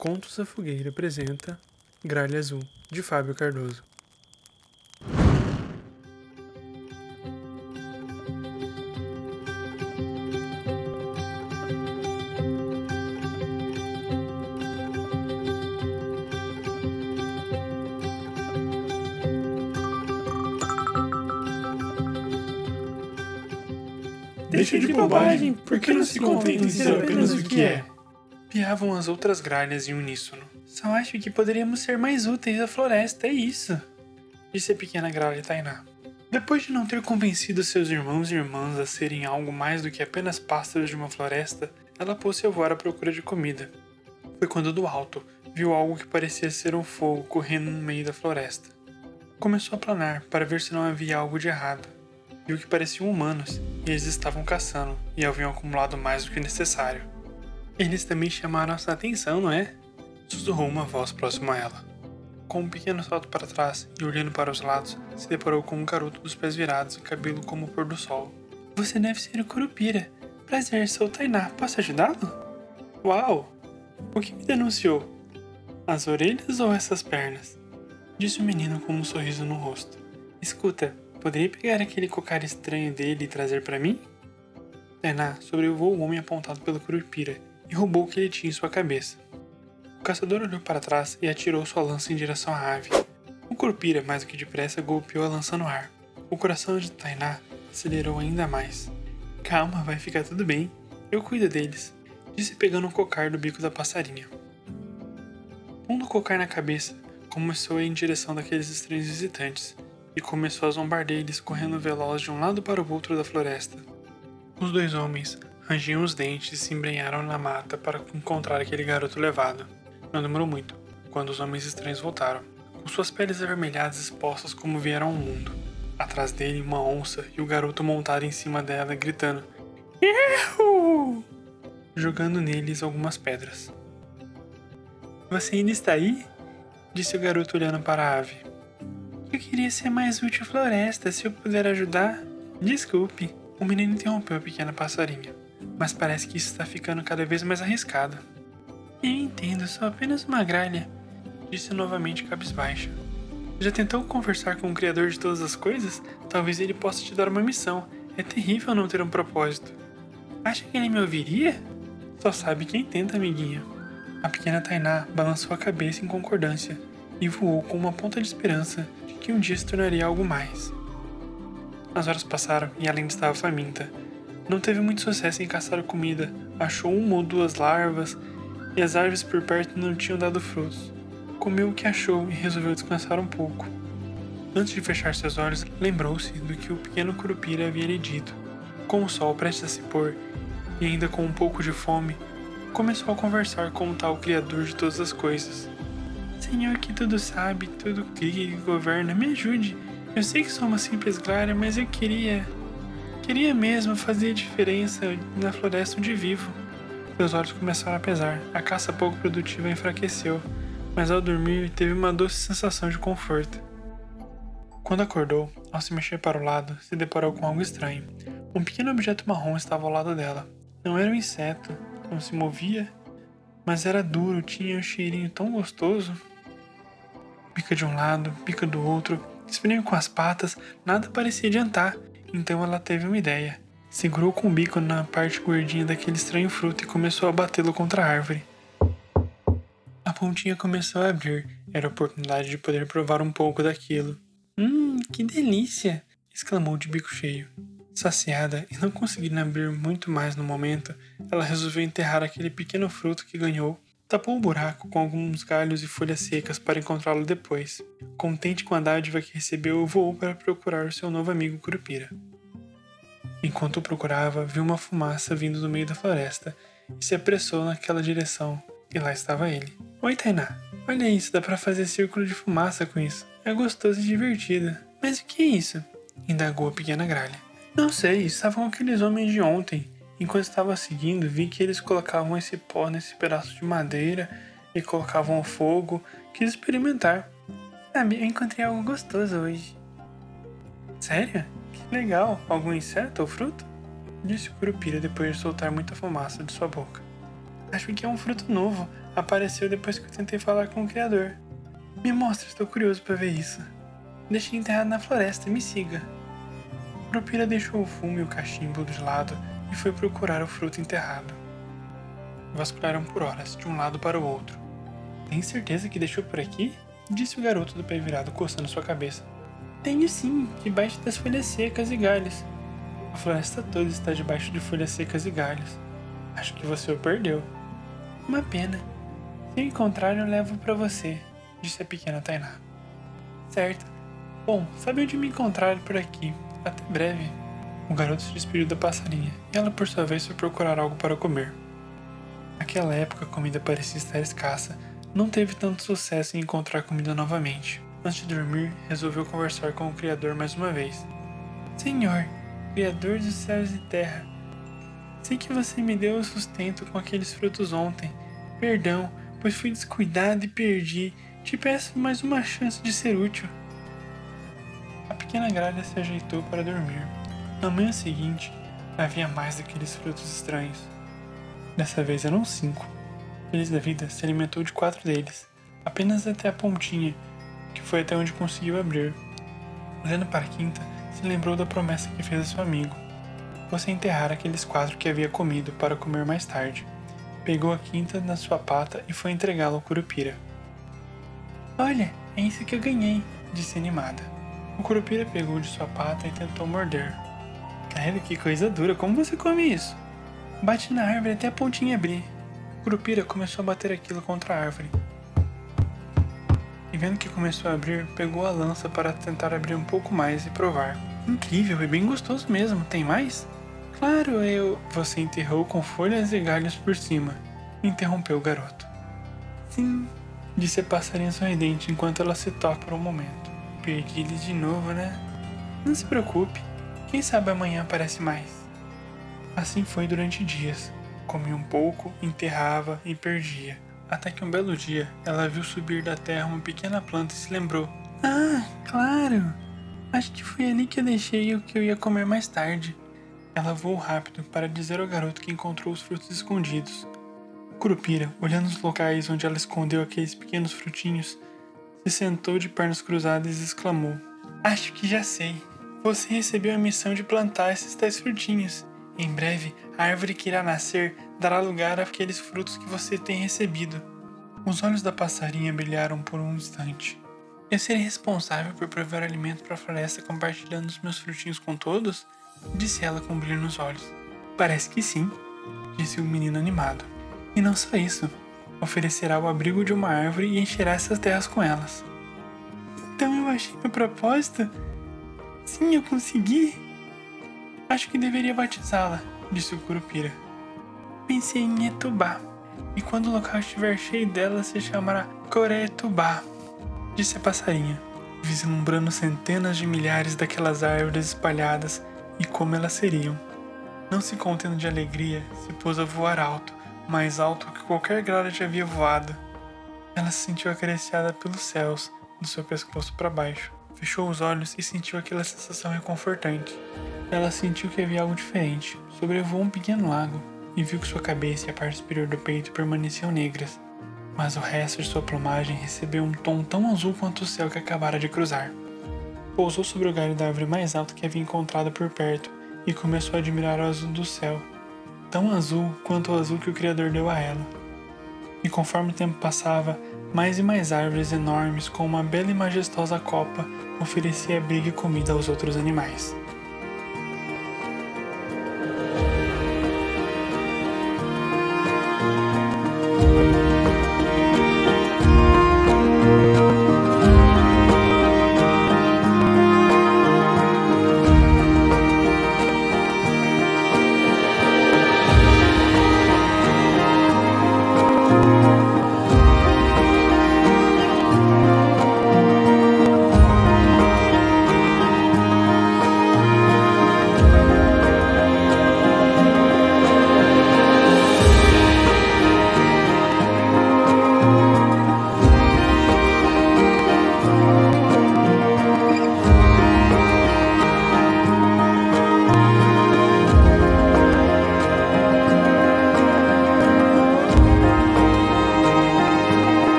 Contos da Fogueira apresenta Gralha Azul, de Fábio Cardoso. Deixa de bobagem, por que não se contenta em ser apenas o que é? Piavam as outras gralhas em uníssono. Só acho que poderíamos ser mais úteis à floresta, é isso. Disse a pequena gralha Tainá. Depois de não ter convencido seus irmãos e irmãs a serem algo mais do que apenas pássaros de uma floresta, ela pôs-se a voar à procura de comida. Foi quando do alto viu algo que parecia ser um fogo correndo no meio da floresta. Começou a planar para ver se não havia algo de errado. Viu que pareciam humanos e eles estavam caçando e haviam acumulado mais do que necessário. Eles também chamaram sua atenção, não é? Sussurrou uma voz próxima a ela. Com um pequeno salto para trás e olhando para os lados, se deparou com um garoto dos pés virados e cabelo como o pôr do sol. Você deve ser o Curupira. Prazer, sou o Tainá. Posso ajudá-lo? Uau! O que me denunciou? As orelhas ou essas pernas? Disse o menino com um sorriso no rosto. Escuta, poderia pegar aquele cocar estranho dele e trazer para mim? Tainá sobrevoou o homem apontado pelo Curupira e roubou o que ele tinha em sua cabeça. O caçador olhou para trás e atirou sua lança em direção à ave. O Curupira, mais do que depressa, golpeou a lança no ar. O coração de Tainá acelerou ainda mais. Calma, vai ficar tudo bem. Eu cuido deles, disse pegando o cocar do bico da passarinha. Pondo o cocar na cabeça, começou a ir em direção daqueles estranhos visitantes e começou a zombar deles correndo veloz de um lado para o outro da floresta. Os dois homens rangiam os dentes e se embrenharam na mata para encontrar aquele garoto levado. Não demorou muito, quando os homens estranhos voltaram, com suas peles avermelhadas expostas como vieram ao mundo. Atrás dele, uma onça e o garoto montado em cima dela, gritando: Erro! Jogando neles algumas pedras. Você ainda está aí? Disse o garoto olhando para a ave. Eu queria ser mais útil à floresta, se eu puder ajudar. Desculpe. O menino interrompeu a pequena passarinha, mas parece que isso está ficando cada vez mais arriscado. Eu entendo, sou apenas uma gralha, disse novamente cabisbaixa. Já tentou conversar com o Criador de todas as coisas? Talvez ele possa te dar uma missão. É terrível não ter um propósito. Acha que ele me ouviria? Só sabe quem tenta, amiguinha. A pequena Tainá balançou a cabeça em concordância e voou com uma ponta de esperança de que um dia se tornaria algo mais. As horas passaram e ainda estava faminta. Não teve muito sucesso em caçar comida, achou uma ou duas larvas e as árvores por perto não tinham dado frutos. Comeu o que achou e resolveu descansar um pouco. Antes de fechar seus olhos, lembrou-se do que o pequeno Curupira havia lhe dito. Com o sol prestes a se pôr e ainda com um pouco de fome, começou a conversar com o tal Criador de todas as coisas. Senhor que tudo sabe, tudo cria e governa, me ajude. Eu sei que sou uma simples Clara, mas eu queria. Queria mesmo fazer diferença na floresta onde vivo. Seus olhos começaram a pesar, a caça pouco produtiva enfraqueceu, mas ao dormir teve uma doce sensação de conforto. Quando acordou, ao se mexer para o lado, se deparou com algo estranho. Um pequeno objeto marrom estava ao lado dela. Não era um inseto, não se movia, mas era duro, tinha um cheirinho tão gostoso. Pica de um lado, pica do outro, espremia com as patas, nada parecia adiantar. Então ela teve uma ideia. Segurou com o bico na parte gordinha daquele estranho fruto e começou a batê-lo contra a árvore. A pontinha começou a abrir. Era a oportunidade de poder provar um pouco daquilo. Hum, que delícia! exclamou de bico cheio. Saciada e não conseguindo abrir muito mais no momento, ela resolveu enterrar aquele pequeno fruto que ganhou, tapou o buraco com alguns galhos e folhas secas para encontrá-lo depois. Contente com a dádiva que recebeu, voou para procurar seu novo amigo Curupira. Enquanto o procurava, viu uma fumaça vindo do meio da floresta e se apressou naquela direção, e lá estava ele. Oi, Tainá. Olha isso, dá para fazer círculo de fumaça com isso. É gostoso e divertido. Mas o que é isso? Indagou a pequena gralha. Não sei, estavam aqueles homens de ontem. Enquanto estava seguindo, vi que eles colocavam esse pó nesse pedaço de madeira e colocavam fogo. Quis experimentar. Sabe, eu encontrei algo gostoso hoje. Sério? Que legal. Algum inseto ou fruto? Disse o Curupira depois de soltar muita fumaça de sua boca. Acho que é um fruto novo. Apareceu depois que eu tentei falar com o criador. Me mostra, estou curioso para ver isso. Deixei enterrado na floresta, me siga. Curupira deixou o fumo e o cachimbo de lado e foi procurar o fruto enterrado. Vasculharam por horas, de um lado para o outro. Tem certeza que deixou por aqui? Disse o garoto do pé virado, coçando sua cabeça. Tenho sim, debaixo das folhas secas e galhos. A floresta toda está debaixo de folhas secas e galhos. Acho que você o perdeu. Uma pena. Se encontrar, eu levo para você, disse a pequena Tainá. Certo. Bom, sabe onde me encontrar por aqui. Até breve. O garoto se despediu da passarinha e ela, por sua vez, foi procurar algo para comer. Naquela época, a comida parecia estar escassa. Não teve tanto sucesso em encontrar comida novamente. Antes de dormir, resolveu conversar com o Criador mais uma vez. Senhor, Criador dos céus e terra, sei que você me deu o sustento com aqueles frutos ontem. Perdão, pois fui descuidado e perdi. Te peço mais uma chance de ser útil. A pequena gralha se ajeitou para dormir. Na manhã seguinte, havia mais daqueles frutos estranhos. Dessa vez eram cinco. Feliz da vida se alimentou de quatro deles, apenas até a pontinha, que foi até onde conseguiu abrir. Olhando para a quinta, se lembrou da promessa que fez a seu amigo. Você enterrar aqueles quatro que havia comido para comer mais tarde. Pegou a quinta na sua pata e foi entregá-la ao Curupira. Olha, é isso que eu ganhei, disse animada. O Curupira pegou de sua pata e tentou morder, Carrega, que coisa dura. Como você come isso? Bate na árvore até a pontinha abrir. Curupira começou a bater aquilo contra a árvore. E vendo que começou a abrir, pegou a lança para tentar abrir um pouco mais e provar. Incrível e bem gostoso mesmo. Tem mais? Claro, eu. Você enterrou com folhas e galhos por cima. Interrompeu o garoto. Sim, disse a passarinha sorridente enquanto ela se toca por um momento. Perdi ele de novo, né? Não se preocupe. Quem sabe amanhã aparece mais. Assim foi durante dias. Comia um pouco, enterrava e perdia. Até que um belo dia ela viu subir da terra uma pequena planta e se lembrou: Ah, claro! Acho que foi ali que eu deixei o que eu ia comer mais tarde. Ela voou rápido para dizer ao garoto que encontrou os frutos escondidos. Curupira, olhando os locais onde ela escondeu aqueles pequenos frutinhos, se sentou de pernas cruzadas e exclamou: Acho que já sei. Você recebeu a missão de plantar esses tais frutinhos. Em breve, a árvore que irá nascer dará lugar àqueles frutos que você tem recebido. Os olhos da passarinha brilharam por um instante. Eu serei responsável por prover alimento para a floresta compartilhando os meus frutinhos com todos? Disse ela com um brilho nos olhos. Parece que sim, disse o menino animado. E não só isso, oferecerá o abrigo de uma árvore e encherá essas terras com elas. Então eu achei meu propósito Sim, eu consegui. Acho que deveria batizá-la, disse o Curupira. Pensei em Etubá, e quando o local estiver cheio dela, se chamará Coretubá, disse a passarinha, vislumbrando centenas de milhares daquelas árvores espalhadas e como elas seriam. Não se contendo de alegria, se pôs a voar alto, mais alto que qualquer gralha já havia voado. Ela se sentiu acariciada pelos céus, do seu pescoço para baixo. Fechou os olhos e sentiu aquela sensação reconfortante. Ela sentiu que havia algo diferente. Sobrevoou um pequeno lago e viu que sua cabeça e a parte superior do peito permaneciam negras, mas o resto de sua plumagem recebeu um tom tão azul quanto o céu que acabara de cruzar. Pousou sobre o galho da árvore mais alta que havia encontrado por perto e começou a admirar o azul do céu, tão azul quanto o azul que o Criador deu a ela. E conforme o tempo passava, mais e mais árvores enormes com uma bela e majestosa copa oferecia abrigo e comida aos outros animais.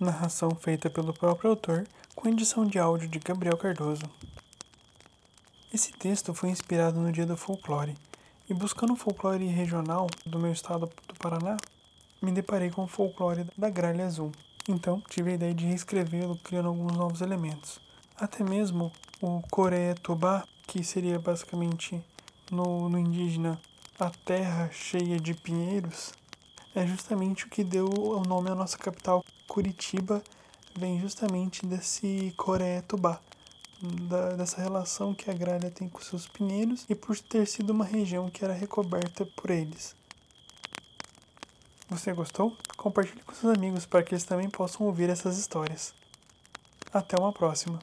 Narração feita pelo próprio autor, com edição de áudio de Gabriel Cardoso. Esse texto foi inspirado no Dia do Folclore, e buscando o folclore regional do meu estado do Paraná, me deparei com o folclore da gralha azul. Então, tive a ideia de reescrevê-lo criando alguns novos elementos. Até mesmo o Coreia-Tubá, que seria basicamente no, no indígena a terra cheia de pinheiros, é justamente o que deu o nome à nossa capital, Curitiba, vem justamente desse Coreia-Tubá, dessa relação que a gralha tem com seus pinheiros e por ter sido uma região que era recoberta por eles. Você gostou? Compartilhe com seus amigos para que eles também possam ouvir essas histórias. Até uma próxima!